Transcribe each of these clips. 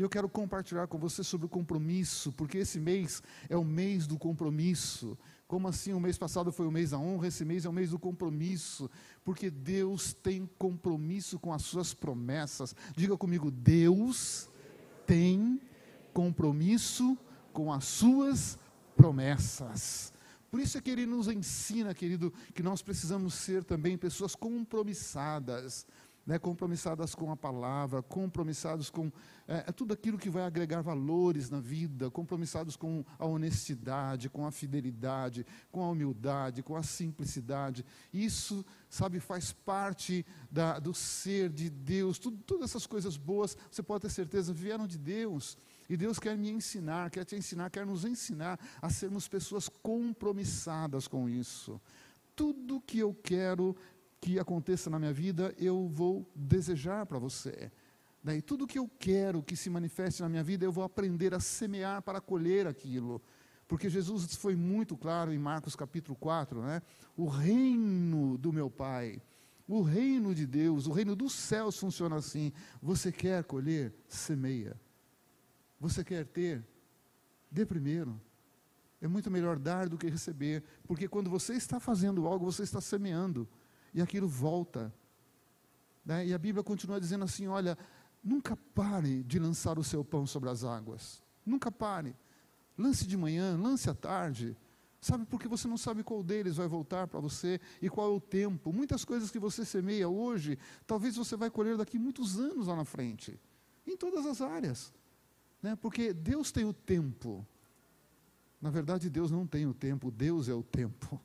E eu quero compartilhar com você sobre o compromisso, porque esse mês é o mês do compromisso. Como assim? O mês passado foi o mês da honra, esse mês é o mês do compromisso, porque Deus tem compromisso com as suas promessas. Diga comigo: Deus tem compromisso com as suas promessas. Por isso é que ele nos ensina, querido, que nós precisamos ser também pessoas compromissadas né, compromissadas com a palavra, compromissados com é, é, tudo aquilo que vai agregar valores na vida, compromissados com a honestidade, com a fidelidade, com a humildade, com a simplicidade. Isso, sabe, faz parte da, do ser de Deus. Tudo, todas essas coisas boas, você pode ter certeza, vieram de Deus. E Deus quer me ensinar, quer te ensinar, quer nos ensinar a sermos pessoas compromissadas com isso. Tudo que eu quero que aconteça na minha vida, eu vou desejar para você. Daí tudo que eu quero que se manifeste na minha vida, eu vou aprender a semear para colher aquilo. Porque Jesus foi muito claro em Marcos capítulo 4, né? O reino do meu Pai, o reino de Deus, o reino dos céus funciona assim. Você quer colher? Semeia. Você quer ter? Dê primeiro. É muito melhor dar do que receber, porque quando você está fazendo algo, você está semeando e aquilo volta. Né? E a Bíblia continua dizendo assim: olha, nunca pare de lançar o seu pão sobre as águas. Nunca pare. Lance de manhã, lance à tarde. Sabe, porque você não sabe qual deles vai voltar para você e qual é o tempo. Muitas coisas que você semeia hoje, talvez você vai colher daqui muitos anos lá na frente. Em todas as áreas. Né? Porque Deus tem o tempo. Na verdade, Deus não tem o tempo, Deus é o tempo.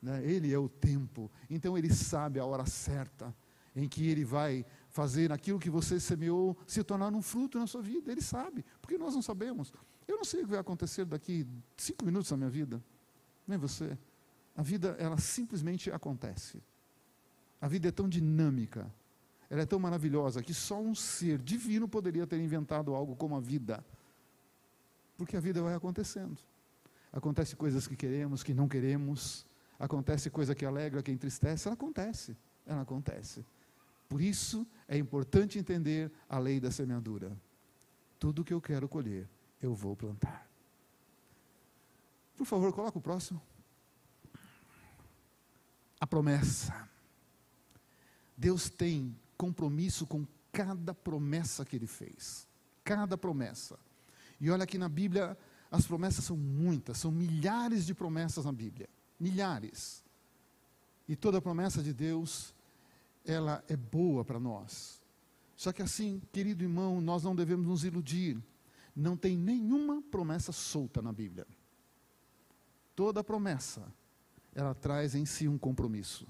Né? Ele é o tempo. Então ele sabe a hora certa em que ele vai fazer aquilo que você semeou se tornar um fruto na sua vida. Ele sabe, porque nós não sabemos. Eu não sei o que vai acontecer daqui cinco minutos na minha vida. Nem você. A vida, ela simplesmente acontece. A vida é tão dinâmica, ela é tão maravilhosa que só um ser divino poderia ter inventado algo como a vida. Porque a vida vai acontecendo. Acontece coisas que queremos, que não queremos, Acontece coisa que alegra, que entristece, ela acontece. Ela acontece. Por isso é importante entender a lei da semeadura. Tudo que eu quero colher, eu vou plantar. Por favor, coloca o próximo. A promessa. Deus tem compromisso com cada promessa que ele fez. Cada promessa. E olha que na Bíblia as promessas são muitas, são milhares de promessas na Bíblia milhares. E toda promessa de Deus, ela é boa para nós. Só que assim, querido irmão, nós não devemos nos iludir. Não tem nenhuma promessa solta na Bíblia. Toda promessa, ela traz em si um compromisso.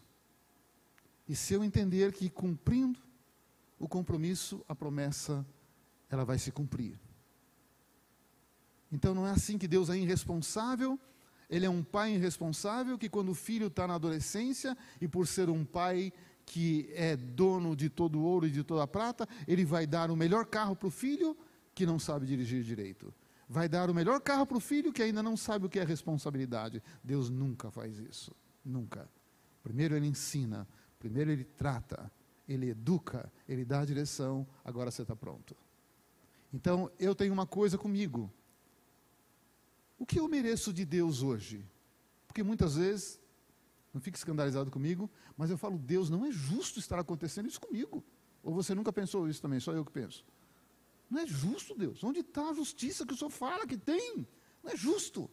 E se eu entender que cumprindo o compromisso, a promessa, ela vai se cumprir. Então não é assim que Deus é irresponsável ele é um pai irresponsável que, quando o filho está na adolescência, e por ser um pai que é dono de todo o ouro e de toda a prata, ele vai dar o melhor carro para o filho que não sabe dirigir direito. Vai dar o melhor carro para o filho que ainda não sabe o que é responsabilidade. Deus nunca faz isso. Nunca. Primeiro ele ensina, primeiro ele trata, ele educa, ele dá a direção, agora você está pronto. Então, eu tenho uma coisa comigo. O que eu mereço de Deus hoje? Porque muitas vezes, não fique escandalizado comigo, mas eu falo, Deus, não é justo estar acontecendo isso comigo. Ou você nunca pensou isso também, só eu que penso. Não é justo, Deus. Onde está a justiça que o Senhor fala que tem? Não é justo.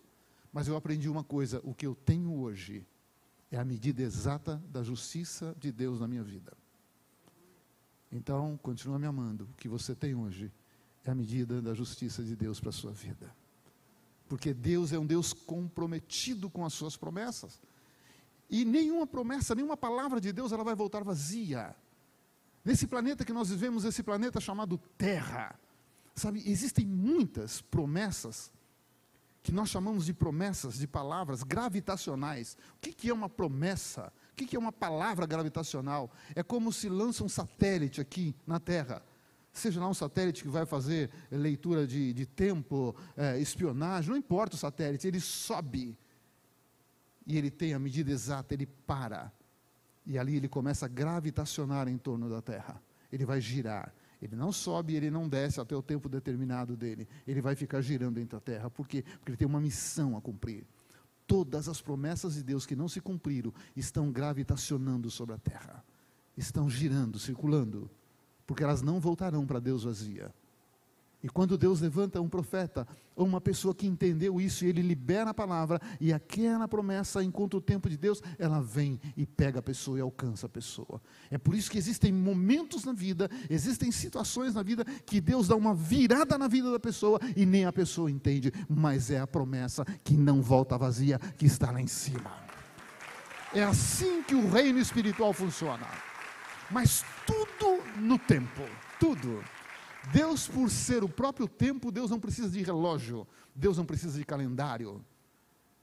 Mas eu aprendi uma coisa: o que eu tenho hoje é a medida exata da justiça de Deus na minha vida. Então, continua me amando. O que você tem hoje é a medida da justiça de Deus para a sua vida. Porque Deus é um Deus comprometido com as suas promessas. E nenhuma promessa, nenhuma palavra de Deus, ela vai voltar vazia. Nesse planeta que nós vivemos, esse planeta chamado Terra, sabe, existem muitas promessas que nós chamamos de promessas, de palavras gravitacionais. O que, que é uma promessa? O que, que é uma palavra gravitacional? É como se lança um satélite aqui na Terra seja lá um satélite que vai fazer leitura de, de tempo, é, espionagem, não importa o satélite, ele sobe e ele tem a medida exata, ele para. E ali ele começa a gravitacionar em torno da Terra. Ele vai girar. Ele não sobe, ele não desce até o tempo determinado dele. Ele vai ficar girando entre a terra. Por quê? Porque ele tem uma missão a cumprir. Todas as promessas de Deus que não se cumpriram estão gravitacionando sobre a terra. Estão girando, circulando. Porque elas não voltarão para Deus vazia. E quando Deus levanta um profeta ou uma pessoa que entendeu isso e ele libera a palavra e aquela promessa encontra o tempo de Deus, ela vem e pega a pessoa e alcança a pessoa. É por isso que existem momentos na vida, existem situações na vida que Deus dá uma virada na vida da pessoa e nem a pessoa entende, mas é a promessa que não volta vazia, que está lá em cima. É assim que o reino espiritual funciona. Mas tudo no tempo, tudo. Deus, por ser o próprio tempo, Deus não precisa de relógio, Deus não precisa de calendário.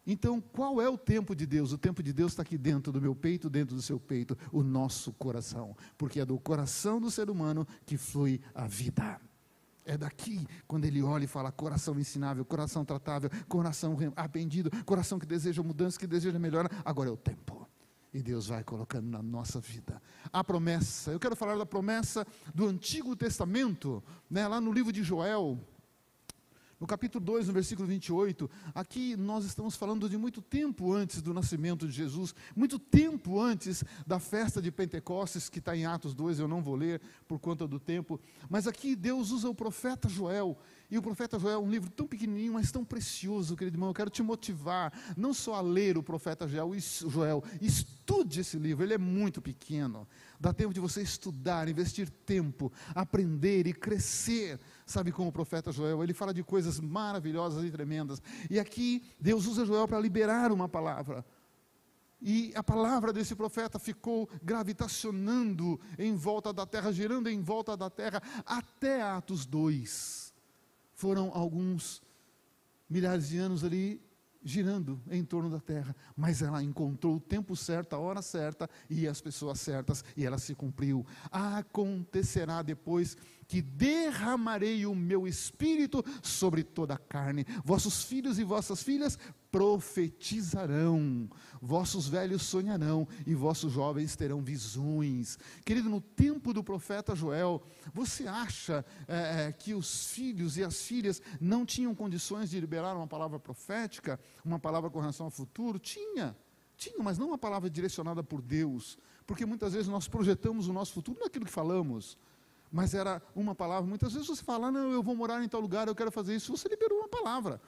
Então, qual é o tempo de Deus? O tempo de Deus está aqui dentro do meu peito, dentro do seu peito, o nosso coração. Porque é do coração do ser humano que flui a vida. É daqui, quando ele olha e fala coração ensinável, coração tratável, coração arrependido, coração que deseja mudança, que deseja melhora. Agora é o tempo e Deus vai colocando na nossa vida. A promessa, eu quero falar da promessa do Antigo Testamento, né, lá no livro de Joel, no capítulo 2, no versículo 28, aqui nós estamos falando de muito tempo antes do nascimento de Jesus, muito tempo antes da festa de Pentecostes, que está em Atos 2, eu não vou ler por conta do tempo, mas aqui Deus usa o profeta Joel, e o profeta Joel é um livro tão pequenininho, mas tão precioso, querido irmão. Eu quero te motivar, não só a ler o profeta Joel, estude esse livro, ele é muito pequeno. Dá tempo de você estudar, investir tempo, aprender e crescer. Sabe como o profeta Joel, ele fala de coisas maravilhosas e tremendas. E aqui Deus usa Joel para liberar uma palavra. E a palavra desse profeta ficou gravitacionando em volta da terra, girando em volta da terra, até Atos 2 foram alguns milhares de anos ali girando em torno da terra, mas ela encontrou o tempo certo, a hora certa e as pessoas certas, e ela se cumpriu. Acontecerá depois que derramarei o meu espírito sobre toda a carne. Vossos filhos e vossas filhas profetizarão, vossos velhos sonharão e vossos jovens terão visões. Querido, no tempo do profeta Joel, você acha é, é, que os filhos e as filhas não tinham condições de liberar uma palavra profética, uma palavra com relação ao futuro? Tinha, tinha, mas não uma palavra direcionada por Deus, porque muitas vezes nós projetamos o nosso futuro naquilo que falamos mas era uma palavra. Muitas vezes você fala, não, eu vou morar em tal lugar, eu quero fazer isso, você liberou uma palavra.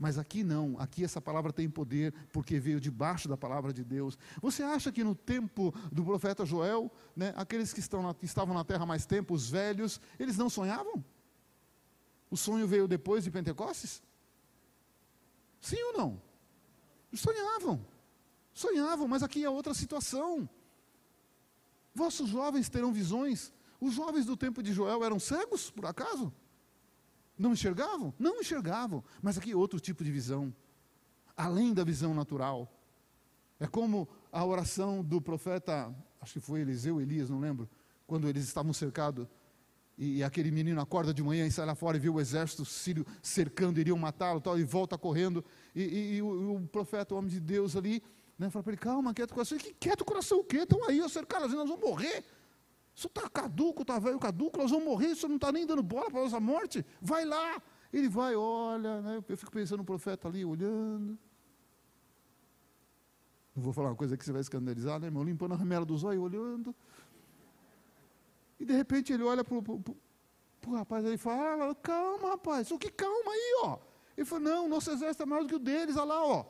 Mas aqui não, aqui essa palavra tem poder, porque veio debaixo da palavra de Deus. Você acha que no tempo do profeta Joel, né, aqueles que, na, estavam na terra mais tempo, os velhos, eles não sonhavam? O sonho veio depois de Pentecostes? Sim ou não? Sonhavam, sonhavam, mas aqui é outra situação. Vossos jovens terão visões. Os jovens do tempo de Joel eram cegos, por acaso? Não enxergavam? Não enxergavam. Mas aqui outro tipo de visão, além da visão natural. É como a oração do profeta, acho que foi Eliseu, Elias, não lembro, quando eles estavam cercados e aquele menino acorda de manhã e sai lá fora e vê o exército sírio cercando, iriam matá-lo tal, e volta correndo. E, e, e o, o, profeta, o homem de Deus ali, né, fala para ele: calma, quieto o coração. Que quieto o coração o quê? Estão aí, cercados, nós vamos morrer. Isso está caduco, está velho caduco, nós vamos morrer, isso não está nem dando bola para a nossa morte. Vai lá. Ele vai, olha, né? eu fico pensando no profeta ali, olhando. Não vou falar uma coisa que você vai escandalizar, né, irmão? Limpando a ramela dos olhos, olhando. E de repente ele olha para o rapaz e fala, ah, calma, rapaz, o que calma aí, ó. Ele falou, não, nosso exército é maior do que o deles, olha lá, ó.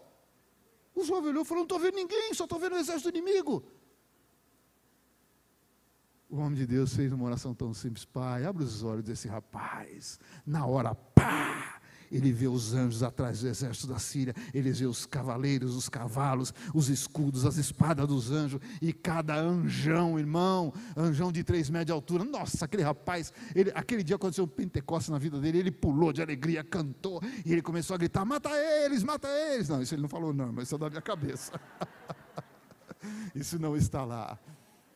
O jovem olhou e falou, não estou vendo ninguém, só estou vendo o exército inimigo. O homem de Deus fez uma oração tão simples, pai, abre os olhos desse rapaz. Na hora, pá! Ele vê os anjos atrás do exército da Síria, ele vê os cavaleiros, os cavalos, os escudos, as espadas dos anjos, e cada anjão, irmão, anjão de três metros de altura. Nossa, aquele rapaz, ele, aquele dia aconteceu um Pentecostes na vida dele, ele pulou de alegria, cantou, e ele começou a gritar: mata eles, mata eles. Não, isso ele não falou, não, mas isso é da minha cabeça. isso não está lá.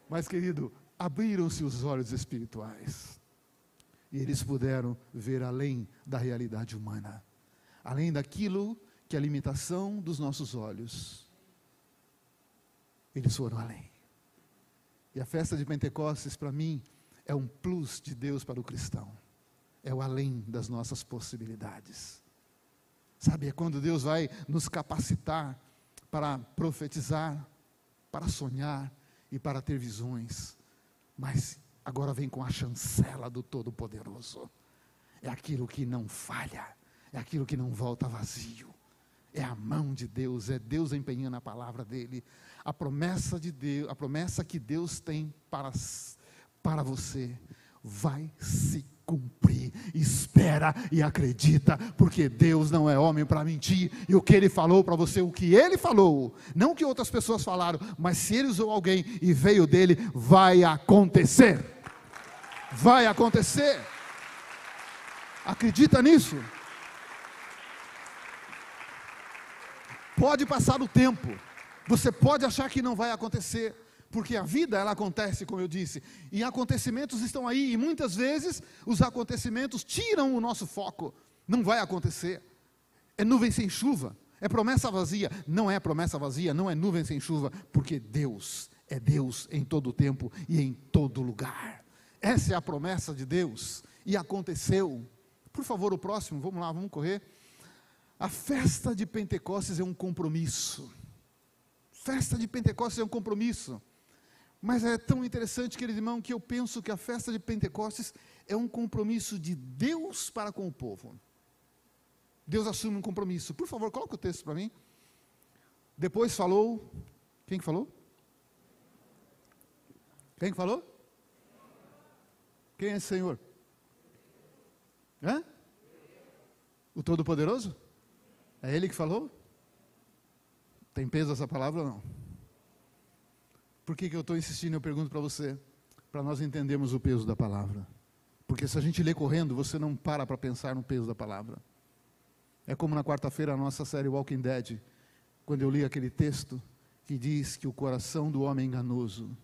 Mas, querido, abriram-se os olhos espirituais e eles puderam ver além da realidade humana, além daquilo que é a limitação dos nossos olhos. Eles foram além. E a festa de Pentecostes, para mim, é um plus de Deus para o cristão. É o além das nossas possibilidades. Sabe, é quando Deus vai nos capacitar para profetizar, para sonhar e para ter visões. Mas agora vem com a chancela do Todo-Poderoso. É aquilo que não falha, é aquilo que não volta vazio. É a mão de Deus, é Deus empenhando a palavra dele. A promessa de Deus, a promessa que Deus tem para, para você vai se cumprir. Espera e acredita, porque Deus não é homem para mentir. E o que ele falou para você, o que ele falou, não o que outras pessoas falaram, mas se ele usou alguém e veio dele, vai acontecer. Vai acontecer. Acredita nisso? Pode passar o tempo, você pode achar que não vai acontecer, porque a vida ela acontece, como eu disse, e acontecimentos estão aí, e muitas vezes os acontecimentos tiram o nosso foco. Não vai acontecer. É nuvem sem chuva, é promessa vazia. Não é promessa vazia, não é nuvem sem chuva, porque Deus é Deus em todo o tempo e em todo lugar. Essa é a promessa de Deus, e aconteceu. Por favor, o próximo, vamos lá, vamos correr. A festa de Pentecostes é um compromisso. Festa de Pentecostes é um compromisso. Mas é tão interessante, querido irmão, que eu penso que a festa de Pentecostes é um compromisso de Deus para com o povo. Deus assume um compromisso. Por favor, coloque o texto para mim. Depois falou. Quem que falou? Quem que falou? Quem é esse Senhor? Hã? O Todo-Poderoso? É ele que falou? Tem peso essa palavra ou não? Por que, que eu estou insistindo? Eu pergunto para você, para nós entendermos o peso da palavra. Porque se a gente lê correndo, você não para para pensar no peso da palavra. É como na quarta-feira a nossa série Walking Dead, quando eu li aquele texto que diz que o coração do homem é enganoso.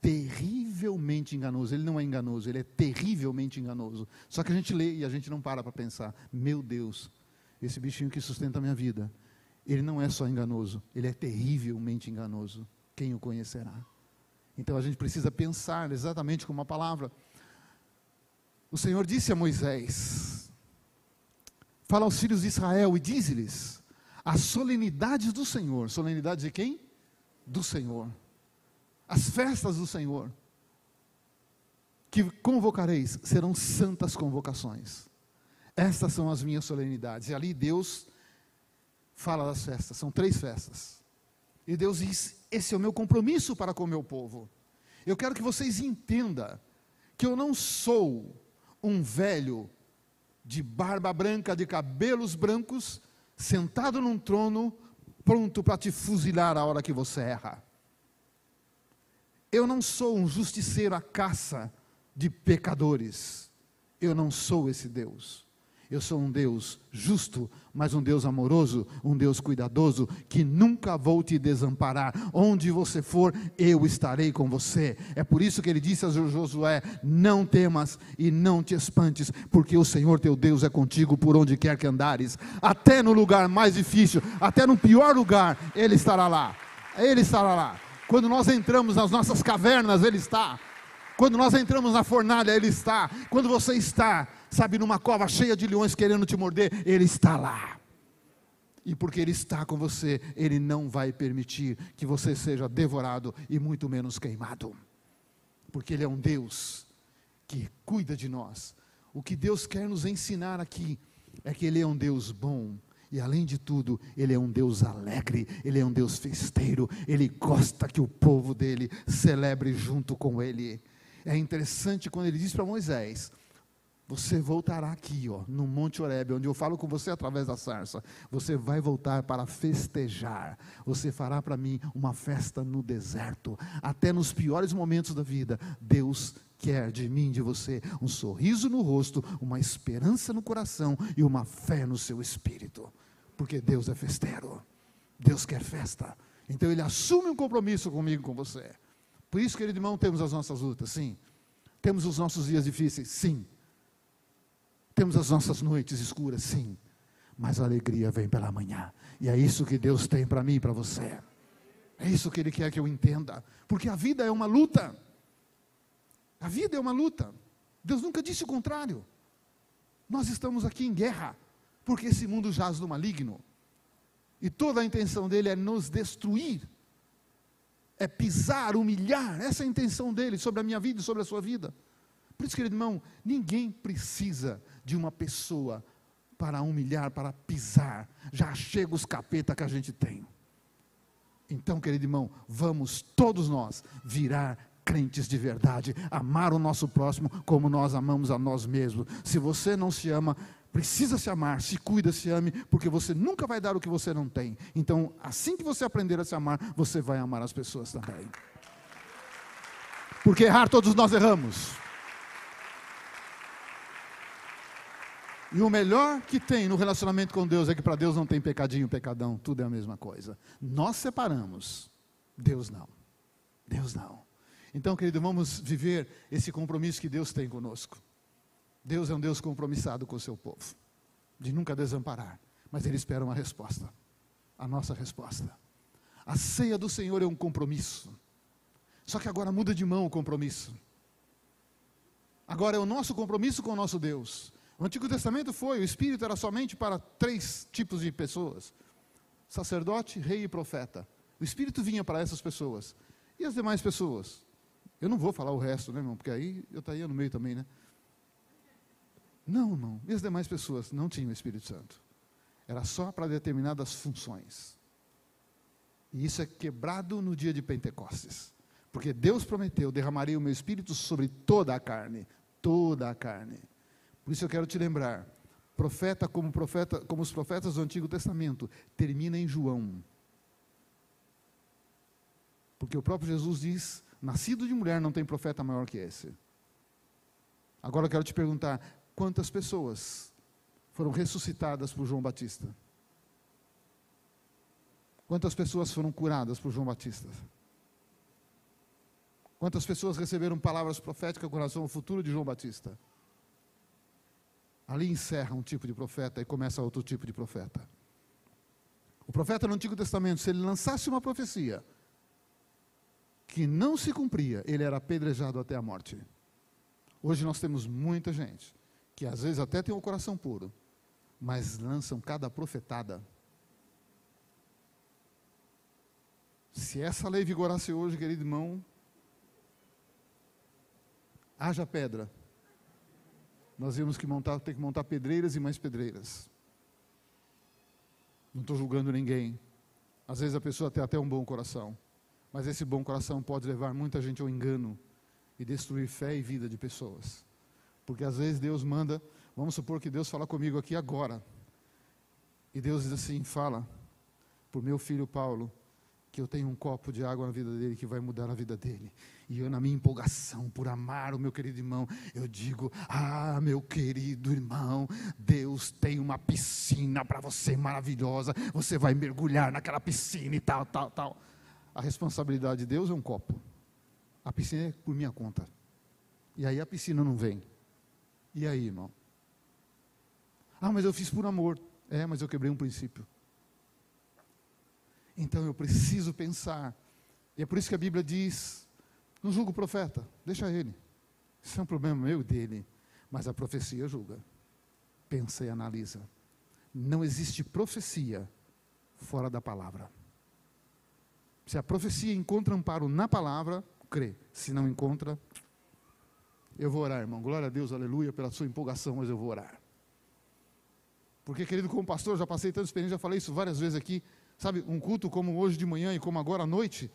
Terrivelmente enganoso. Ele não é enganoso, ele é terrivelmente enganoso. Só que a gente lê e a gente não para para pensar: meu Deus, esse bichinho que sustenta a minha vida, ele não é só enganoso, ele é terrivelmente enganoso. Quem o conhecerá? Então a gente precisa pensar exatamente como a palavra. O Senhor disse a Moisés: Fala aos filhos de Israel e diz-lhes as solenidades do Senhor. Solenidades de quem? Do Senhor. As festas do Senhor que convocareis serão santas convocações. Estas são as minhas solenidades. E ali Deus fala das festas, são três festas. E Deus diz: Esse é o meu compromisso para com o meu povo. Eu quero que vocês entendam que eu não sou um velho de barba branca, de cabelos brancos, sentado num trono, pronto para te fuzilar a hora que você erra. Eu não sou um justiceiro à caça de pecadores. Eu não sou esse Deus. Eu sou um Deus justo, mas um Deus amoroso, um Deus cuidadoso, que nunca vou te desamparar. Onde você for, eu estarei com você. É por isso que ele disse a Josué: Não temas e não te espantes, porque o Senhor teu Deus é contigo por onde quer que andares. Até no lugar mais difícil, até no pior lugar, Ele estará lá. Ele estará lá. Quando nós entramos nas nossas cavernas, Ele está. Quando nós entramos na fornalha, Ele está. Quando você está sabe, numa cova cheia de leões querendo te morder, Ele está lá. E porque Ele está com você, Ele não vai permitir que você seja devorado e muito menos queimado. Porque Ele é um Deus que cuida de nós. O que Deus quer nos ensinar aqui é que Ele é um Deus bom, e além de tudo, Ele é um Deus alegre, Ele é um Deus festeiro, Ele gosta que o povo dele celebre junto com Ele. É interessante quando ele diz para Moisés: você voltará aqui, ó, no Monte Oreb, onde eu falo com você através da sarça. Você vai voltar para festejar. Você fará para mim uma festa no deserto. Até nos piores momentos da vida, Deus quer de mim, de você, um sorriso no rosto, uma esperança no coração e uma fé no seu espírito. Porque Deus é festeiro. Deus quer festa. Então ele assume um compromisso comigo, com você. Por isso, querido irmão, temos as nossas lutas, sim. Temos os nossos dias difíceis, sim. Temos as nossas noites escuras, sim, mas a alegria vem pela manhã. E é isso que Deus tem para mim e para você. É isso que Ele quer que eu entenda, porque a vida é uma luta. A vida é uma luta. Deus nunca disse o contrário. Nós estamos aqui em guerra, porque esse mundo jaz do maligno. E toda a intenção dele é nos destruir, é pisar, humilhar. Essa é a intenção dele sobre a minha vida e sobre a sua vida. Por isso, querido irmão, ninguém precisa de uma pessoa para humilhar, para pisar. Já chega os capeta que a gente tem. Então, querido irmão, vamos todos nós virar crentes de verdade, amar o nosso próximo como nós amamos a nós mesmos. Se você não se ama, precisa se amar, se cuida, se ame, porque você nunca vai dar o que você não tem. Então, assim que você aprender a se amar, você vai amar as pessoas também. Porque errar todos nós erramos. E o melhor que tem no relacionamento com Deus é que para Deus não tem pecadinho, pecadão, tudo é a mesma coisa. Nós separamos, Deus não. Deus não. Então, querido, vamos viver esse compromisso que Deus tem conosco. Deus é um Deus compromissado com o seu povo, de nunca desamparar, mas Ele espera uma resposta, a nossa resposta. A ceia do Senhor é um compromisso, só que agora muda de mão o compromisso. Agora é o nosso compromisso com o nosso Deus. O Antigo Testamento foi, o Espírito era somente para três tipos de pessoas: sacerdote, rei e profeta. O Espírito vinha para essas pessoas. E as demais pessoas? Eu não vou falar o resto, né, irmão? Porque aí eu estaria no meio também, né? Não, não. E as demais pessoas não tinham o Espírito Santo. Era só para determinadas funções. E isso é quebrado no dia de Pentecostes. Porque Deus prometeu: derramaria o meu espírito sobre toda a carne. Toda a carne. Por isso eu quero te lembrar, profeta como profeta, como os profetas do Antigo Testamento, termina em João. Porque o próprio Jesus diz: nascido de mulher não tem profeta maior que esse. Agora eu quero te perguntar: quantas pessoas foram ressuscitadas por João Batista? Quantas pessoas foram curadas por João Batista? Quantas pessoas receberam palavras proféticas com relação ao futuro de João Batista? Ali encerra um tipo de profeta e começa outro tipo de profeta. O profeta no Antigo Testamento, se ele lançasse uma profecia que não se cumpria, ele era apedrejado até a morte. Hoje nós temos muita gente que às vezes até tem o coração puro, mas lançam cada profetada. Se essa lei vigorasse hoje, querido irmão, haja pedra nós íamos que montar, ter que montar pedreiras e mais pedreiras. Não estou julgando ninguém. Às vezes a pessoa tem até um bom coração, mas esse bom coração pode levar muita gente ao engano e destruir fé e vida de pessoas. Porque às vezes Deus manda, vamos supor que Deus fala comigo aqui agora. E Deus diz assim: fala, por meu filho Paulo, que eu tenho um copo de água na vida dele que vai mudar a vida dele. E eu, na minha empolgação por amar o meu querido irmão, eu digo: Ah, meu querido irmão, Deus tem uma piscina para você maravilhosa. Você vai mergulhar naquela piscina e tal, tal, tal. A responsabilidade de Deus é um copo. A piscina é por minha conta. E aí a piscina não vem. E aí, irmão? Ah, mas eu fiz por amor. É, mas eu quebrei um princípio. Então eu preciso pensar. E é por isso que a Bíblia diz: não julga o profeta, deixa ele. Isso é um problema meu e dele. Mas a profecia julga. Pensa e analisa. Não existe profecia fora da palavra. Se a profecia encontra amparo na palavra, crê. Se não encontra, eu vou orar, irmão. Glória a Deus, aleluia, pela sua empolgação, mas eu vou orar. Porque, querido, como pastor, já passei tanta experiência, já falei isso várias vezes aqui. Sabe, um culto como hoje de manhã e como agora à noite.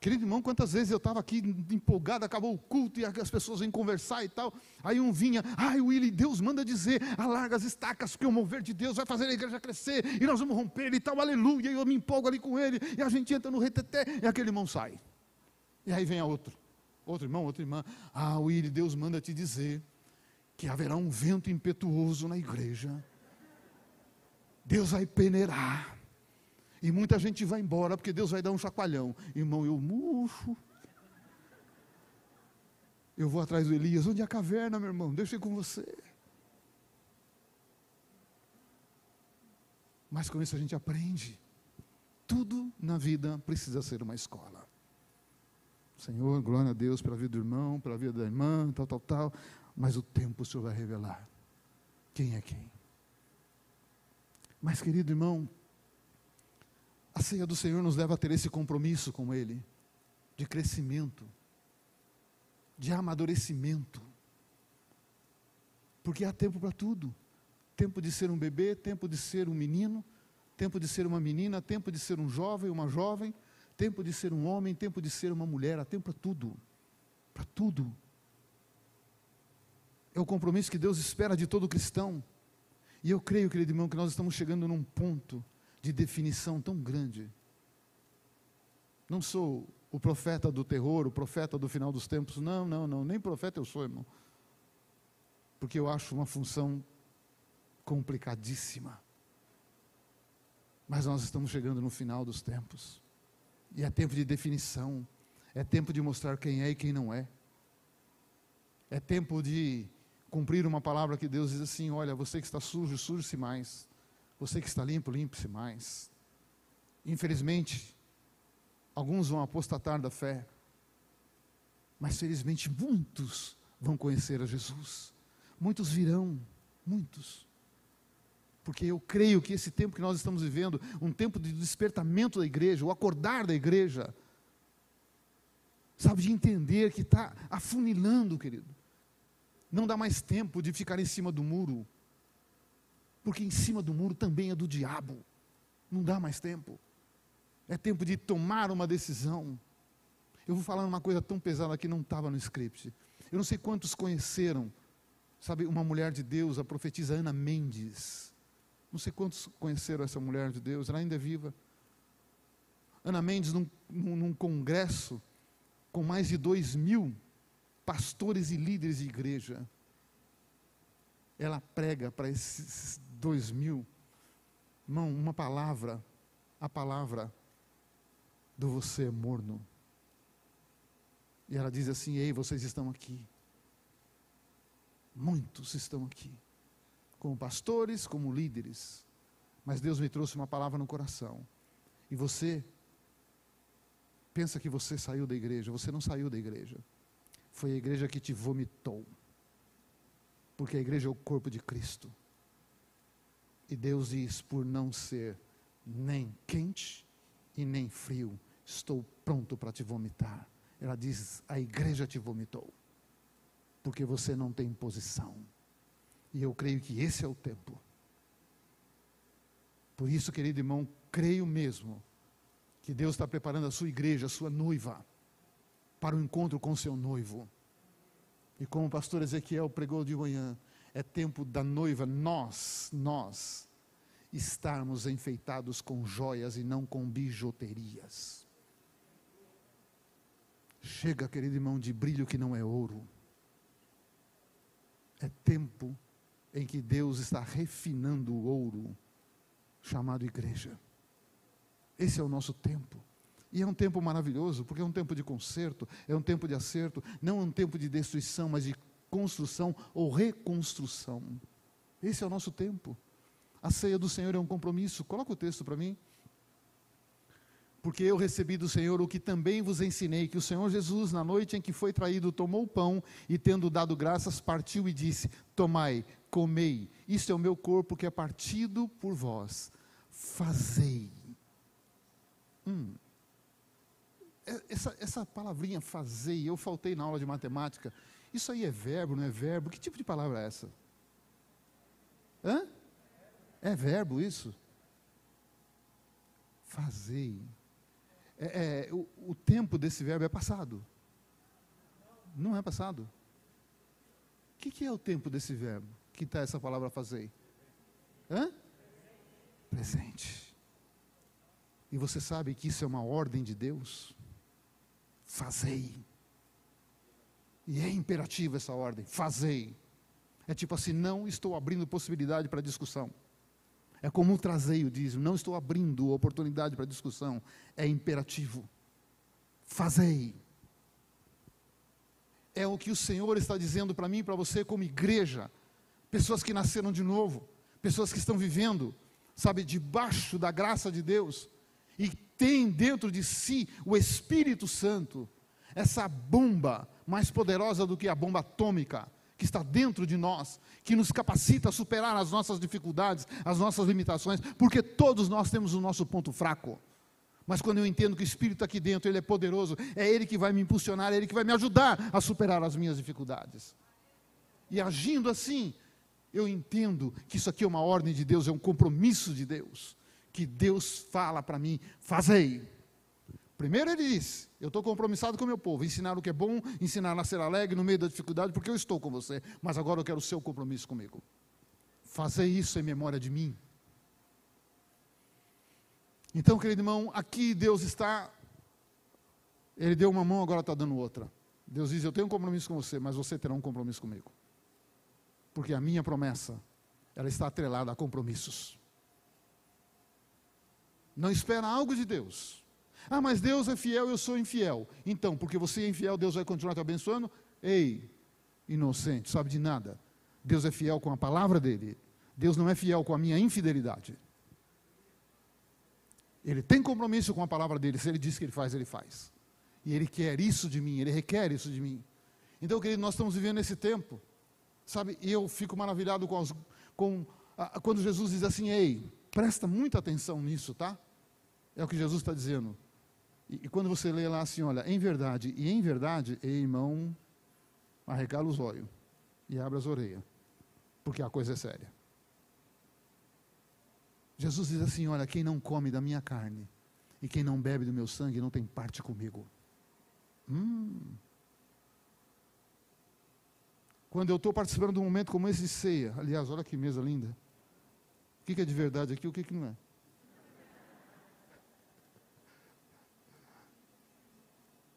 Querido irmão, quantas vezes eu estava aqui empolgado, acabou o culto e as pessoas vêm conversar e tal. Aí um vinha, ai Willy, Deus manda dizer, alarga as estacas, porque o mover de Deus vai fazer a igreja crescer e nós vamos romper e tal, aleluia. E eu me empolgo ali com ele, e a gente entra no reteté e aquele irmão sai. E aí vem a outro, outro irmão, outra irmã, ah Willy, Deus manda te dizer que haverá um vento impetuoso na igreja. Deus vai peneirar. E muita gente vai embora porque Deus vai dar um chacoalhão. Irmão, eu murcho. Eu vou atrás do Elias. Onde é a caverna, meu irmão? Deixa eu ir com você. Mas com isso a gente aprende. Tudo na vida precisa ser uma escola. Senhor, glória a Deus pela vida do irmão, pela vida da irmã, tal, tal, tal. Mas o tempo o Senhor vai revelar quem é quem. Mas, querido irmão, a ceia do Senhor nos leva a ter esse compromisso com Ele, de crescimento, de amadurecimento. Porque há tempo para tudo: tempo de ser um bebê, tempo de ser um menino, tempo de ser uma menina, tempo de ser um jovem, uma jovem, tempo de ser um homem, tempo de ser uma mulher, há tempo para tudo. Para tudo. É o compromisso que Deus espera de todo cristão. E eu creio, querido irmão, que nós estamos chegando num ponto de definição tão grande. Não sou o profeta do terror, o profeta do final dos tempos. Não, não, não. Nem profeta eu sou, irmão. Porque eu acho uma função complicadíssima. Mas nós estamos chegando no final dos tempos. E é tempo de definição. É tempo de mostrar quem é e quem não é. É tempo de cumprir uma palavra que Deus diz assim: olha, você que está sujo, suje-se mais. Você que está limpo, limpe-se mais. Infelizmente, alguns vão apostatar da fé, mas felizmente muitos vão conhecer a Jesus. Muitos virão, muitos. Porque eu creio que esse tempo que nós estamos vivendo, um tempo de despertamento da igreja, o acordar da igreja, sabe, de entender que está afunilando, querido. Não dá mais tempo de ficar em cima do muro, porque em cima do muro também é do diabo. Não dá mais tempo. É tempo de tomar uma decisão. Eu vou falar uma coisa tão pesada que não estava no script. Eu não sei quantos conheceram, sabe, uma mulher de Deus, a profetisa Ana Mendes. Não sei quantos conheceram essa mulher de Deus, ela ainda é viva. Ana Mendes, num, num, num congresso com mais de dois mil pastores e líderes de igreja. Ela prega para esses dois mil, irmão, uma palavra, a palavra do você é morno. E ela diz assim: Ei, vocês estão aqui. Muitos estão aqui, como pastores, como líderes. Mas Deus me trouxe uma palavra no coração. E você pensa que você saiu da igreja, você não saiu da igreja. Foi a igreja que te vomitou. Porque a igreja é o corpo de Cristo. E Deus diz: por não ser nem quente e nem frio, estou pronto para te vomitar. Ela diz: a igreja te vomitou. Porque você não tem posição. E eu creio que esse é o tempo. Por isso, querido irmão, creio mesmo que Deus está preparando a sua igreja, a sua noiva para o encontro com seu noivo. E como o pastor Ezequiel pregou de manhã, é tempo da noiva, nós, nós, estarmos enfeitados com joias e não com bijuterias. Chega, querido irmão, de brilho que não é ouro. É tempo em que Deus está refinando o ouro, chamado igreja. Esse é o nosso tempo. E é um tempo maravilhoso, porque é um tempo de conserto, é um tempo de acerto, não é um tempo de destruição, mas de construção ou reconstrução. Esse é o nosso tempo. A ceia do Senhor é um compromisso. Coloca o texto para mim. Porque eu recebi do Senhor o que também vos ensinei, que o Senhor Jesus, na noite em que foi traído, tomou o pão e, tendo dado graças, partiu e disse: Tomai, comei, isto é o meu corpo que é partido por vós. Fazei. Hum. É, essa, essa palavrinha fazer, eu faltei na aula de matemática. Isso aí é verbo, não é verbo? Que tipo de palavra é essa? Hã? É verbo isso? Fazei. É, é, o, o tempo desse verbo é passado. Não é passado. O que, que é o tempo desse verbo? Que está essa palavra fazer? Hã? Presente. E você sabe que isso é uma ordem de Deus? fazei. E é imperativa essa ordem, fazei. É tipo assim, não estou abrindo possibilidade para discussão. É como o traseio diz, não estou abrindo oportunidade para discussão. É imperativo. Fazei. É o que o Senhor está dizendo para mim e para você como igreja. Pessoas que nasceram de novo, pessoas que estão vivendo, sabe, debaixo da graça de Deus, e tem dentro de si o Espírito Santo, essa bomba mais poderosa do que a bomba atômica que está dentro de nós, que nos capacita a superar as nossas dificuldades, as nossas limitações, porque todos nós temos o nosso ponto fraco. Mas quando eu entendo que o Espírito está aqui dentro, Ele é poderoso, é Ele que vai me impulsionar, é Ele que vai me ajudar a superar as minhas dificuldades. E agindo assim, eu entendo que isso aqui é uma ordem de Deus, é um compromisso de Deus, que Deus fala para mim: fazei. Primeiro ele diz: Eu estou compromissado com o meu povo, ensinar o que é bom, ensinar a ser alegre no meio da dificuldade, porque eu estou com você, mas agora eu quero o seu compromisso comigo. Fazer isso em memória de mim. Então, querido irmão, aqui Deus está. Ele deu uma mão, agora está dando outra. Deus diz: Eu tenho um compromisso com você, mas você terá um compromisso comigo. Porque a minha promessa, ela está atrelada a compromissos. Não espera algo de Deus. Ah, mas Deus é fiel, eu sou infiel. Então, porque você é infiel, Deus vai continuar te abençoando? Ei, inocente, sabe de nada. Deus é fiel com a palavra dele. Deus não é fiel com a minha infidelidade. Ele tem compromisso com a palavra dele. Se ele diz que ele faz, ele faz. E ele quer isso de mim, ele requer isso de mim. Então, querido, nós estamos vivendo esse tempo. Sabe, e eu fico maravilhado com, os, com a, quando Jesus diz assim: ei, presta muita atenção nisso, tá? É o que Jesus está dizendo. E, e, quando você lê lá assim, olha, em verdade, e em verdade, ei, irmão, arregala os olhos e abre as orelhas, porque a coisa é séria. Jesus diz assim: Olha, quem não come da minha carne e quem não bebe do meu sangue não tem parte comigo. Hum. Quando eu estou participando de um momento como esse de ceia, aliás, olha que mesa linda. O que, é de verdade aqui, o que, que não é?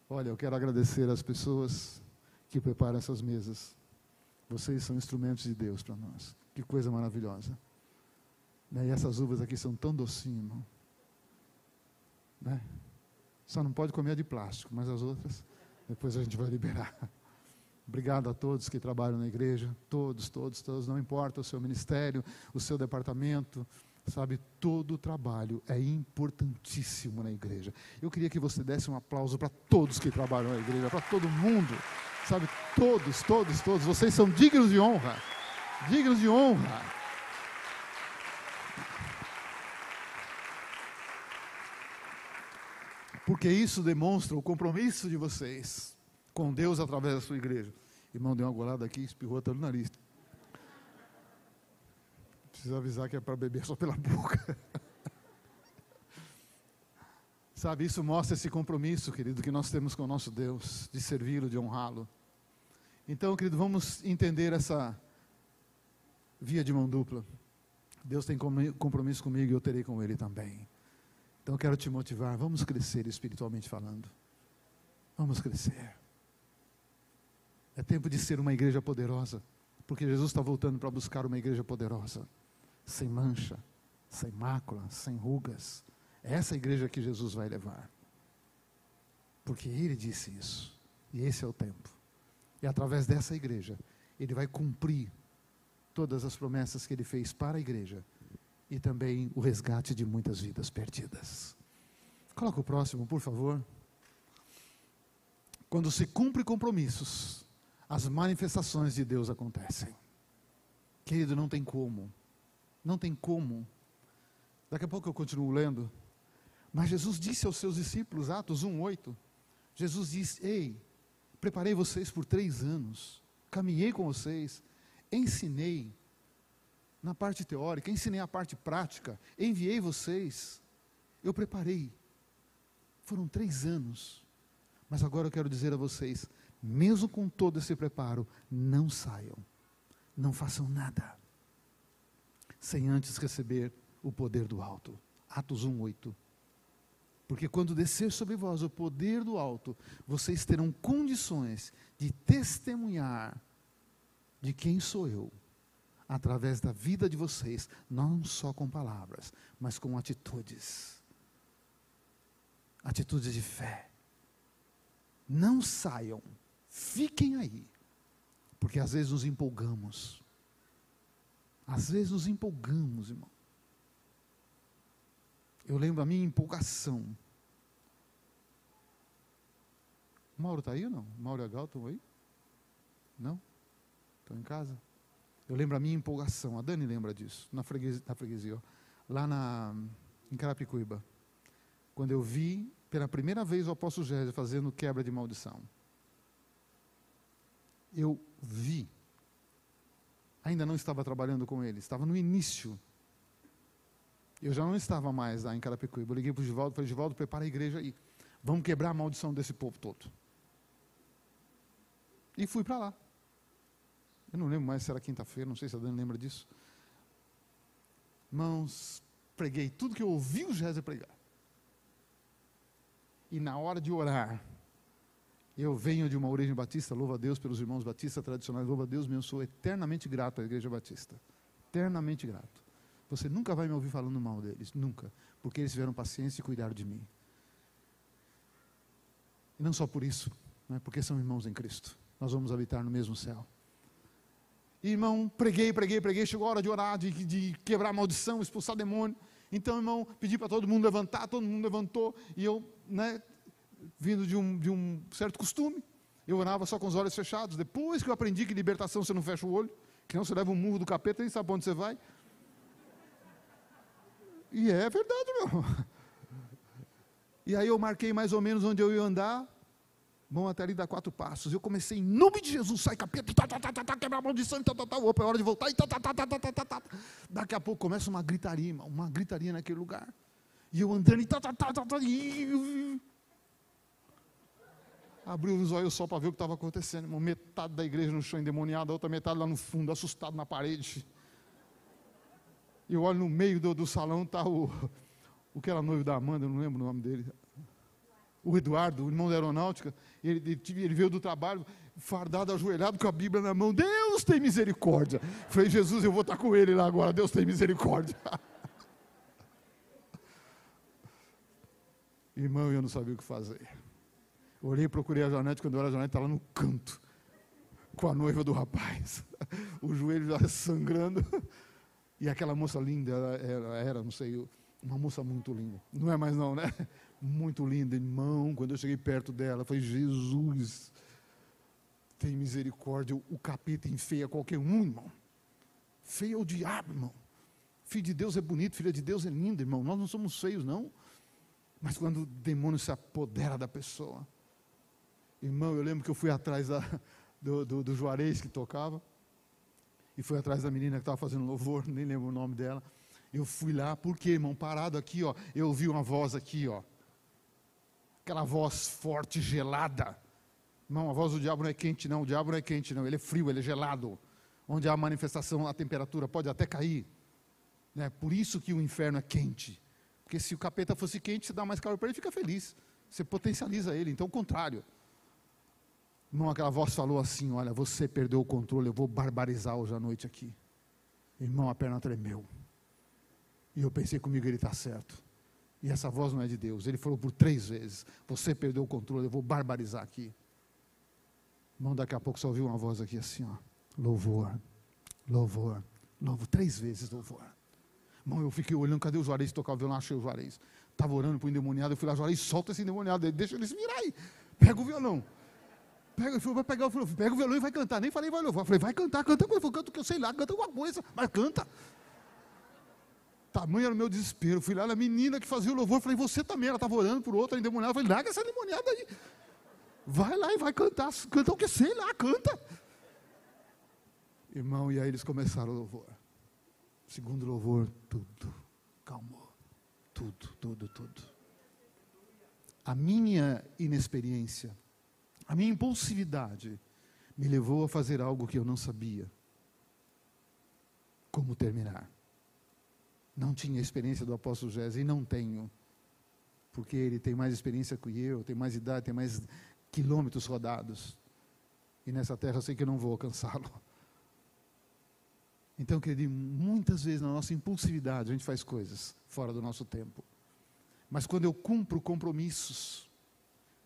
Olha, eu quero agradecer às pessoas que preparam essas mesas. Vocês são instrumentos de Deus para nós. Que coisa maravilhosa. Né? E essas uvas aqui são tão docinhas. Né? Só não pode comer de plástico, mas as outras, depois a gente vai liberar. Obrigado a todos que trabalham na igreja, todos, todos, todos, não importa o seu ministério, o seu departamento, sabe, todo o trabalho é importantíssimo na igreja. Eu queria que você desse um aplauso para todos que trabalham na igreja, para todo mundo, sabe, todos, todos, todos, vocês são dignos de honra, dignos de honra. porque isso demonstra o compromisso de vocês com Deus através da sua igreja. Irmão, deu uma golada aqui, espirrou até no nariz. Precisa avisar que é para beber só pela boca. Sabe, isso mostra esse compromisso, querido, que nós temos com o nosso Deus, de servi-lo, de honrá-lo. Então, querido, vamos entender essa via de mão dupla. Deus tem compromisso comigo e eu terei com Ele também. Então eu quero te motivar, vamos crescer espiritualmente falando. Vamos crescer. É tempo de ser uma igreja poderosa, porque Jesus está voltando para buscar uma igreja poderosa, sem mancha, sem mácula, sem rugas. É essa igreja que Jesus vai levar. Porque Ele disse isso, e esse é o tempo. E através dessa igreja, Ele vai cumprir todas as promessas que Ele fez para a igreja e também o resgate de muitas vidas perdidas. Coloca o próximo, por favor. Quando se cumpre compromissos, as manifestações de Deus acontecem. Querido, não tem como. Não tem como. Daqui a pouco eu continuo lendo. Mas Jesus disse aos seus discípulos, Atos 1,8. Jesus disse: Ei, preparei vocês por três anos, caminhei com vocês, ensinei, na parte teórica, ensinei a parte prática, enviei vocês, eu preparei. Foram três anos. Mas agora eu quero dizer a vocês, mesmo com todo esse preparo, não saiam, não façam nada, sem antes receber o poder do alto. Atos 1:8. Porque quando descer sobre vós o poder do alto, vocês terão condições de testemunhar de quem sou eu através da vida de vocês, não só com palavras, mas com atitudes. Atitudes de fé. Não saiam, fiquem aí, porque às vezes nos empolgamos. Às vezes nos empolgamos, irmão. Eu lembro a minha empolgação. O Mauro está aí ou não? O Mauro e a Gal estão aí? Não? Estão em casa? Eu lembro a minha empolgação, a Dani lembra disso, na freguesia, na freguesia ó, lá na, em Carapicuíba. Quando eu vi pela primeira vez o apóstolo Gésio fazendo quebra de maldição. Eu vi. Ainda não estava trabalhando com ele, estava no início. Eu já não estava mais lá em Carapicuíba. Eu liguei para o Givaldo, falei, Givaldo, prepara a igreja aí. Vamos quebrar a maldição desse povo todo. E fui para lá. Eu não lembro mais se era quinta-feira, não sei se a Dani lembra disso. Irmãos, preguei tudo que eu ouvi o Géser pregar. E na hora de orar, eu venho de uma origem batista, louva a Deus pelos irmãos batistas tradicionais, louva a Deus, eu sou eternamente grato à Igreja Batista. Eternamente grato. Você nunca vai me ouvir falando mal deles, nunca, porque eles tiveram paciência e cuidaram de mim. E não só por isso, né, porque são irmãos em Cristo. Nós vamos habitar no mesmo céu. E, irmão, preguei, preguei, preguei, chegou a hora de orar, de, de quebrar maldição, expulsar demônio. Então, irmão, pedi para todo mundo levantar, todo mundo levantou, e eu, né, vindo de um, de um certo costume, eu orava só com os olhos fechados. Depois que eu aprendi que libertação você não fecha o olho, que não você leva um murro do capeta, nem sabe onde você vai. E é verdade, meu. E aí eu marquei mais ou menos onde eu ia andar, Bom, até ali dá quatro passos. Eu comecei em nome de Jesus, sai capeta, tá, tá, tá, tá, tá, quebrar a maldição, tá, tá, tá, opa, é hora de voltar, e tá, tá, tá, tá, tá, tá, tá. Daqui a pouco começa uma gritaria, irmão, uma gritaria naquele lugar. E eu andando, e tá, tá, tá, tá, tá, e... Abriu os olhos só para ver o que estava acontecendo. Metade da igreja no chão endemoniada, a outra metade lá no fundo, assustado na parede. E eu olho no meio do, do salão, tá o, o que era noivo da Amanda, eu não lembro o nome dele o Eduardo, o irmão da aeronáutica, ele, ele, veio do trabalho fardado, ajoelhado, com a Bíblia na mão. Deus tem misericórdia. Falei, Jesus, eu vou estar com ele lá agora. Deus tem misericórdia. Irmão, eu não sabia o que fazer. Olhei e procurei a Janete, quando eu era a Janete, estava lá no canto, com a noiva do rapaz. O joelho já sangrando. E aquela moça linda, ela, ela era, não sei, uma moça muito linda. Não é mais não, né? muito linda, irmão. Quando eu cheguei perto dela, falei: Jesus, tem misericórdia. O capeta enfeia qualquer um, irmão. Feia o diabo, irmão. Filho de Deus é bonito, filha de Deus é linda, irmão. Nós não somos feios, não. Mas quando o demônio se apodera da pessoa. Irmão, eu lembro que eu fui atrás da, do, do, do Juarez que tocava. E fui atrás da menina que estava fazendo louvor, nem lembro o nome dela. Eu fui lá, porque, irmão, parado aqui, ó, eu ouvi uma voz aqui, ó aquela voz forte, gelada. Não, a voz do diabo não é quente, não. O diabo não é quente, não. Ele é frio, ele é gelado. Onde há manifestação, a temperatura pode até cair. Né? Por isso que o inferno é quente. Porque se o capeta fosse quente, você dá mais calor para ele, fica feliz. Você potencializa ele. Então, o contrário. Irmão, aquela voz falou assim: Olha, você perdeu o controle, eu vou barbarizar hoje à noite aqui. Irmão, a perna tremeu. E eu pensei comigo, ele está certo. E essa voz não é de Deus. Ele falou por três vezes: Você perdeu o controle, eu vou barbarizar aqui. Irmão, daqui a pouco só ouviu uma voz aqui assim: ó, Louvor, louvor, louvor. Três vezes louvor. Irmão, eu fiquei olhando: cadê o Juarez? Tocava o violão, achei o Juarez. Estava orando para o endemoniado. Eu fui lá: Juarez, solta esse endemoniado, deixa ele se virar aí. Pega o violão. Pega, ele falou, vai pegar o violão, pega o violão e vai cantar. Nem falei, vai louvar. Falei, vai cantar, canta. Eu falei, que eu sei lá, canta alguma coisa, mas canta. Tamanho era o meu desespero. Fui lá na menina que fazia o louvor. Falei, você também. Ela estava orando por outra endemoniada. Falei, larga essa endemoniada aí. Vai lá e vai cantar. Canta o que sei lá, canta. Irmão, e aí eles começaram o louvor. Segundo louvor, tudo calmou. Tudo, tudo, tudo. A minha inexperiência, a minha impulsividade, me levou a fazer algo que eu não sabia. Como terminar. Não tinha experiência do apóstolo Gésio e não tenho. Porque ele tem mais experiência que eu, tem mais idade, tem mais quilômetros rodados. E nessa terra eu sei que eu não vou alcançá-lo. Então, querido, muitas vezes na nossa impulsividade a gente faz coisas fora do nosso tempo. Mas quando eu cumpro compromissos,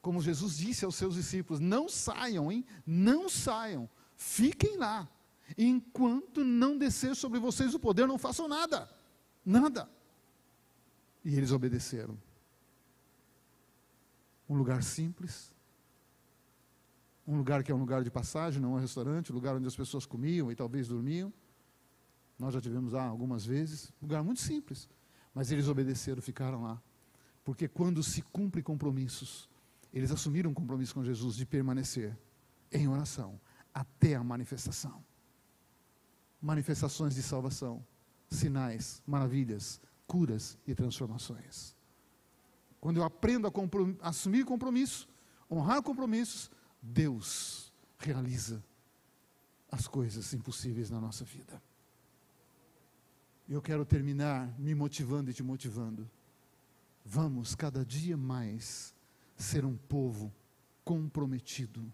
como Jesus disse aos seus discípulos, não saiam, hein? Não saiam. Fiquem lá. Enquanto não descer sobre vocês o poder, não façam nada. Nada. E eles obedeceram. Um lugar simples, Um lugar que é um lugar de passagem, não é um restaurante, um lugar onde as pessoas comiam e talvez dormiam. Nós já tivemos lá algumas vezes. Um lugar muito simples. Mas eles obedeceram, ficaram lá. Porque quando se cumpre compromissos, eles assumiram um compromisso com Jesus de permanecer em oração até a manifestação. Manifestações de salvação, sinais, maravilhas, curas e transformações. Quando eu aprendo a comprom assumir compromisso, honrar compromissos, Deus realiza as coisas impossíveis na nossa vida. Eu quero terminar me motivando e te motivando. Vamos cada dia mais ser um povo comprometido,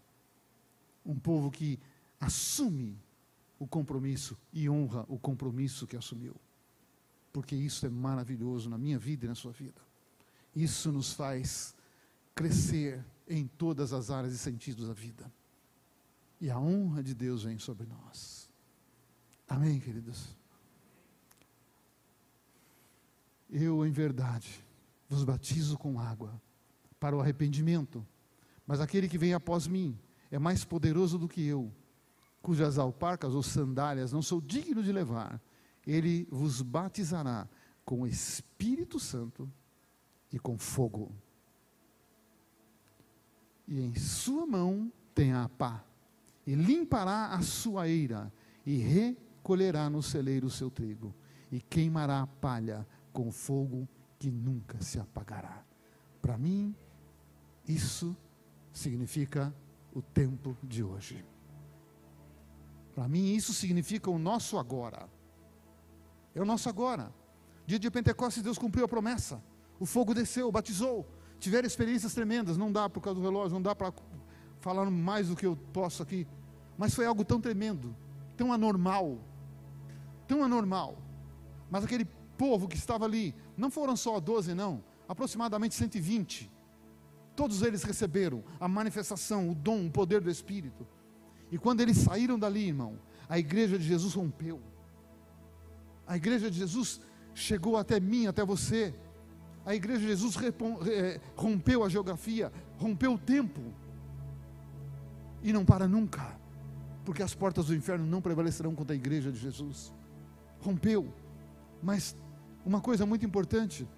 um povo que assume o compromisso e honra o compromisso que assumiu. Porque isso é maravilhoso na minha vida e na sua vida. Isso nos faz crescer em todas as áreas e sentidos da vida. E a honra de Deus vem sobre nós. Amém, queridos? Eu, em verdade, vos batizo com água para o arrependimento, mas aquele que vem após mim é mais poderoso do que eu, cujas alparcas ou sandálias não sou digno de levar. Ele vos batizará com o Espírito Santo e com fogo e em sua mão tem a pá, e limpará a sua eira, e recolherá no celeiro o seu trigo, e queimará a palha com fogo que nunca se apagará. Para mim, isso significa o tempo de hoje. Para mim, isso significa o nosso agora. É o nosso agora. Dia de Pentecostes, Deus cumpriu a promessa. O fogo desceu, batizou tiveram experiências tremendas, não dá por causa do relógio, não dá para falar mais do que eu posso aqui, mas foi algo tão tremendo, tão anormal, tão anormal. Mas aquele povo que estava ali, não foram só 12, não, aproximadamente 120. Todos eles receberam a manifestação, o dom, o poder do Espírito. E quando eles saíram dali, irmão, a igreja de Jesus rompeu. A igreja de Jesus chegou até mim, até você, a igreja de Jesus eh, rompeu a geografia, rompeu o tempo. E não para nunca, porque as portas do inferno não prevalecerão contra a igreja de Jesus. Rompeu. Mas uma coisa muito importante: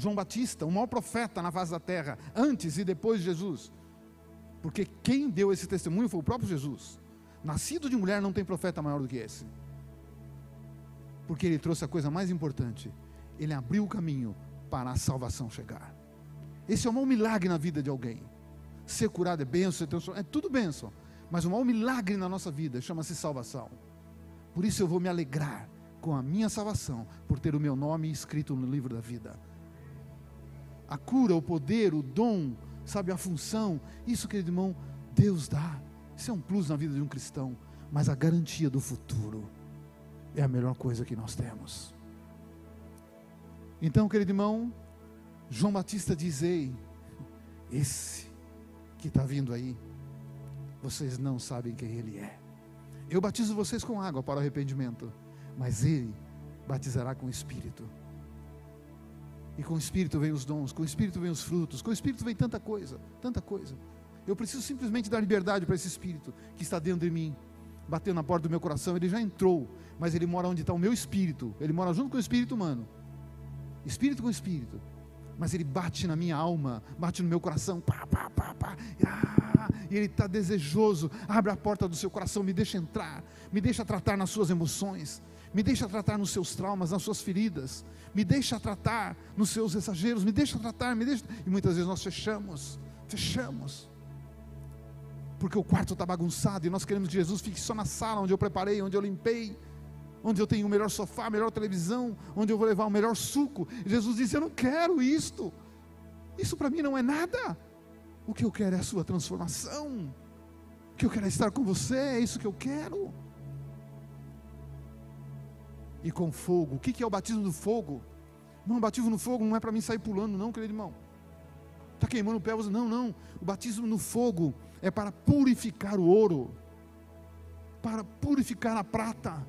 João Batista, o maior profeta na face da terra, antes e depois de Jesus. Porque quem deu esse testemunho foi o próprio Jesus. Nascido de mulher não tem profeta maior do que esse. Porque ele trouxe a coisa mais importante. Ele abriu o caminho para a salvação chegar. Esse é o maior milagre na vida de alguém. Ser curado é benção, é tudo benção. Mas o maior milagre na nossa vida chama-se salvação. Por isso eu vou me alegrar com a minha salvação, por ter o meu nome escrito no livro da vida. A cura, o poder, o dom, sabe, a função, isso, querido irmão, Deus dá. Isso é um plus na vida de um cristão. Mas a garantia do futuro é a melhor coisa que nós temos. Então, querido irmão, João Batista diz: Ei, esse que está vindo aí, vocês não sabem quem ele é. Eu batizo vocês com água para o arrependimento, mas ele batizará com o Espírito. E com o Espírito vem os dons, com o Espírito vem os frutos, com o Espírito vem tanta coisa, tanta coisa. Eu preciso simplesmente dar liberdade para esse Espírito que está dentro de mim, batendo na porta do meu coração. Ele já entrou, mas ele mora onde está o meu Espírito, ele mora junto com o Espírito humano espírito com espírito, mas ele bate na minha alma, bate no meu coração, pá, pá, pá, pá, ah, e ele está desejoso. Abre a porta do seu coração, me deixa entrar, me deixa tratar nas suas emoções, me deixa tratar nos seus traumas, nas suas feridas, me deixa tratar nos seus exageros, me deixa tratar, me deixa. E muitas vezes nós fechamos, fechamos, porque o quarto está bagunçado e nós queremos que Jesus fique só na sala onde eu preparei, onde eu limpei onde eu tenho o melhor sofá, a melhor televisão, onde eu vou levar o melhor suco. Jesus disse: Eu não quero isto. Isso para mim não é nada. O que eu quero é a sua transformação. O que eu quero é estar com você, é isso que eu quero. E com fogo. O que é o batismo do fogo? Não, batismo no fogo não é para mim sair pulando, não, querido irmão. Está queimando o pé, você, não, não. O batismo no fogo é para purificar o ouro, para purificar a prata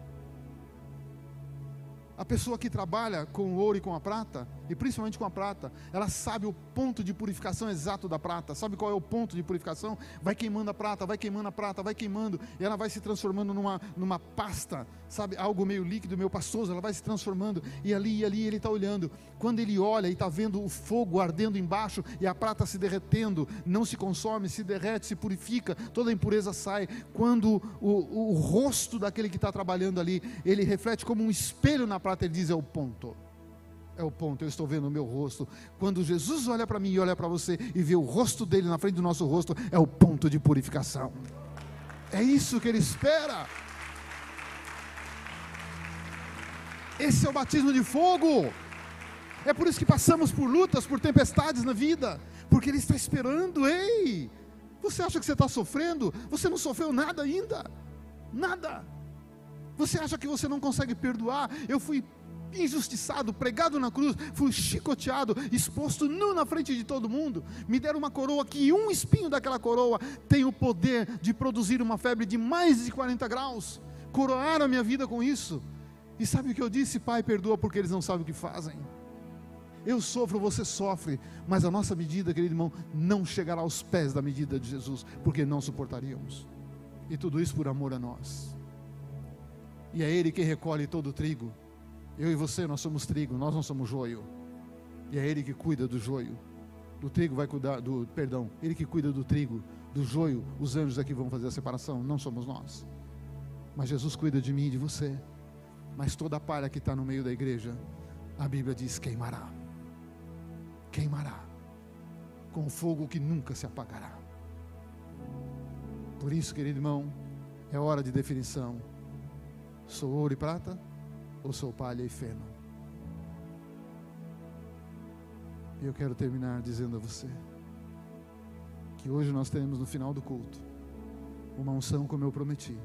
A pessoa que trabalha com o ouro e com a prata, e principalmente com a prata, ela sabe o ponto de purificação exato da prata. Sabe qual é o ponto de purificação? Vai queimando a prata, vai queimando a prata, vai queimando, e ela vai se transformando numa, numa pasta, sabe? Algo meio líquido, meio pastoso, ela vai se transformando, e ali e ali ele está olhando. Quando ele olha e está vendo o fogo ardendo embaixo e a prata se derretendo, não se consome, se derrete, se purifica, toda a impureza sai. Quando o, o, rosto daquele que está trabalhando ali, ele reflete como um espelho na prata, ele diz: é o ponto. É o ponto, eu estou vendo o meu rosto. Quando Jesus olha para mim e olha para você e vê o rosto dele na frente do nosso rosto, é o ponto de purificação. É isso que ele espera. Esse é o batismo de fogo. É por isso que passamos por lutas, por tempestades na vida, porque Ele está esperando. Ei, você acha que você está sofrendo? Você não sofreu nada ainda, nada. Você acha que você não consegue perdoar? Eu fui injustiçado, pregado na cruz, fui chicoteado, exposto nu na frente de todo mundo. Me deram uma coroa que um espinho daquela coroa tem o poder de produzir uma febre de mais de 40 graus. Coroaram a minha vida com isso. E sabe o que eu disse? Pai, perdoa porque eles não sabem o que fazem. Eu sofro, você sofre, mas a nossa medida, querido irmão, não chegará aos pés da medida de Jesus, porque não suportaríamos. E tudo isso por amor a nós e é Ele que recolhe todo o trigo. Eu e você, nós somos trigo, nós não somos joio. E é Ele que cuida do joio. Do trigo vai cuidar, do, perdão, Ele que cuida do trigo, do joio, os anjos é que vão fazer a separação, não somos nós. Mas Jesus cuida de mim e de você. Mas toda a palha que está no meio da igreja, a Bíblia diz: queimará. Queimará. Com fogo que nunca se apagará. Por isso, querido irmão, é hora de definição. Sou ouro e prata ou sou palha e feno? E eu quero terminar dizendo a você que hoje nós teremos no final do culto uma unção como eu prometi,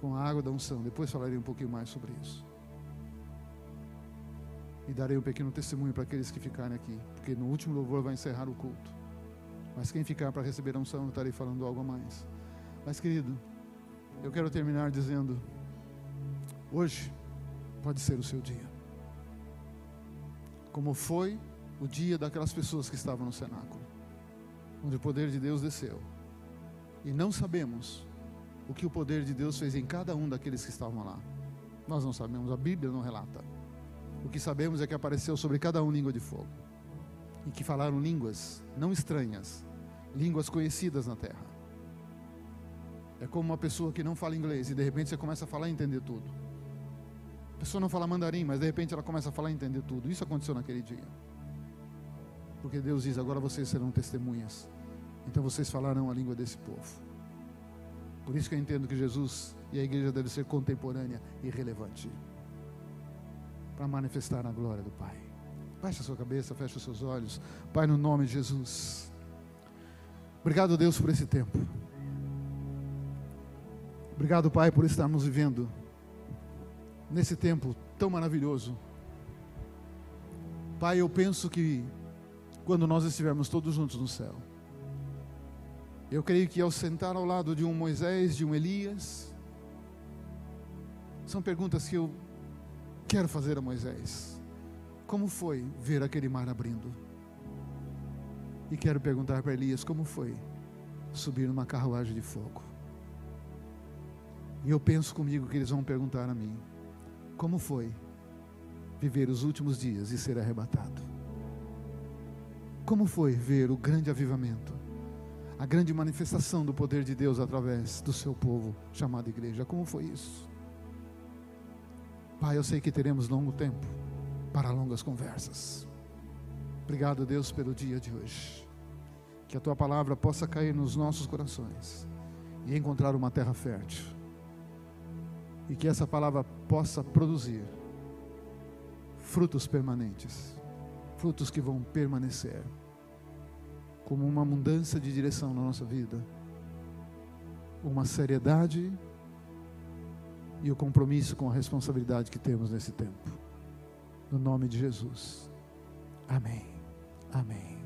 com a água da unção. Depois falarei um pouquinho mais sobre isso. E darei um pequeno testemunho para aqueles que ficarem aqui, porque no último louvor vai encerrar o culto. Mas quem ficar para receber a unção, eu estarei falando algo a mais. Mas, querido, eu quero terminar dizendo Hoje pode ser o seu dia. Como foi o dia daquelas pessoas que estavam no cenáculo, onde o poder de Deus desceu. E não sabemos o que o poder de Deus fez em cada um daqueles que estavam lá. Nós não sabemos, a Bíblia não relata. O que sabemos é que apareceu sobre cada um língua de fogo. E que falaram línguas não estranhas, línguas conhecidas na terra. É como uma pessoa que não fala inglês e de repente você começa a falar e entender tudo. A pessoa não fala mandarim, mas de repente ela começa a falar e entender tudo. Isso aconteceu naquele dia. Porque Deus diz: agora vocês serão testemunhas. Então vocês falarão a língua desse povo. Por isso que eu entendo que Jesus e a igreja devem ser contemporânea e relevante para manifestar a glória do Pai. Baixe a sua cabeça, feche os seus olhos. Pai, no nome de Jesus. Obrigado, Deus, por esse tempo. Obrigado, Pai, por estarmos vivendo nesse tempo tão maravilhoso. Pai, eu penso que quando nós estivermos todos juntos no céu, eu creio que ao sentar ao lado de um Moisés, de um Elias, são perguntas que eu quero fazer a Moisés. Como foi ver aquele mar abrindo? E quero perguntar para Elias como foi subir numa carruagem de fogo. E eu penso comigo que eles vão perguntar a mim: como foi viver os últimos dias e ser arrebatado? Como foi ver o grande avivamento, a grande manifestação do poder de Deus através do seu povo chamado igreja? Como foi isso? Pai, eu sei que teremos longo tempo para longas conversas. Obrigado, Deus, pelo dia de hoje. Que a tua palavra possa cair nos nossos corações e encontrar uma terra fértil e que essa palavra possa produzir frutos permanentes, frutos que vão permanecer, como uma mudança de direção na nossa vida, uma seriedade e o compromisso com a responsabilidade que temos nesse tempo. No nome de Jesus. Amém. Amém.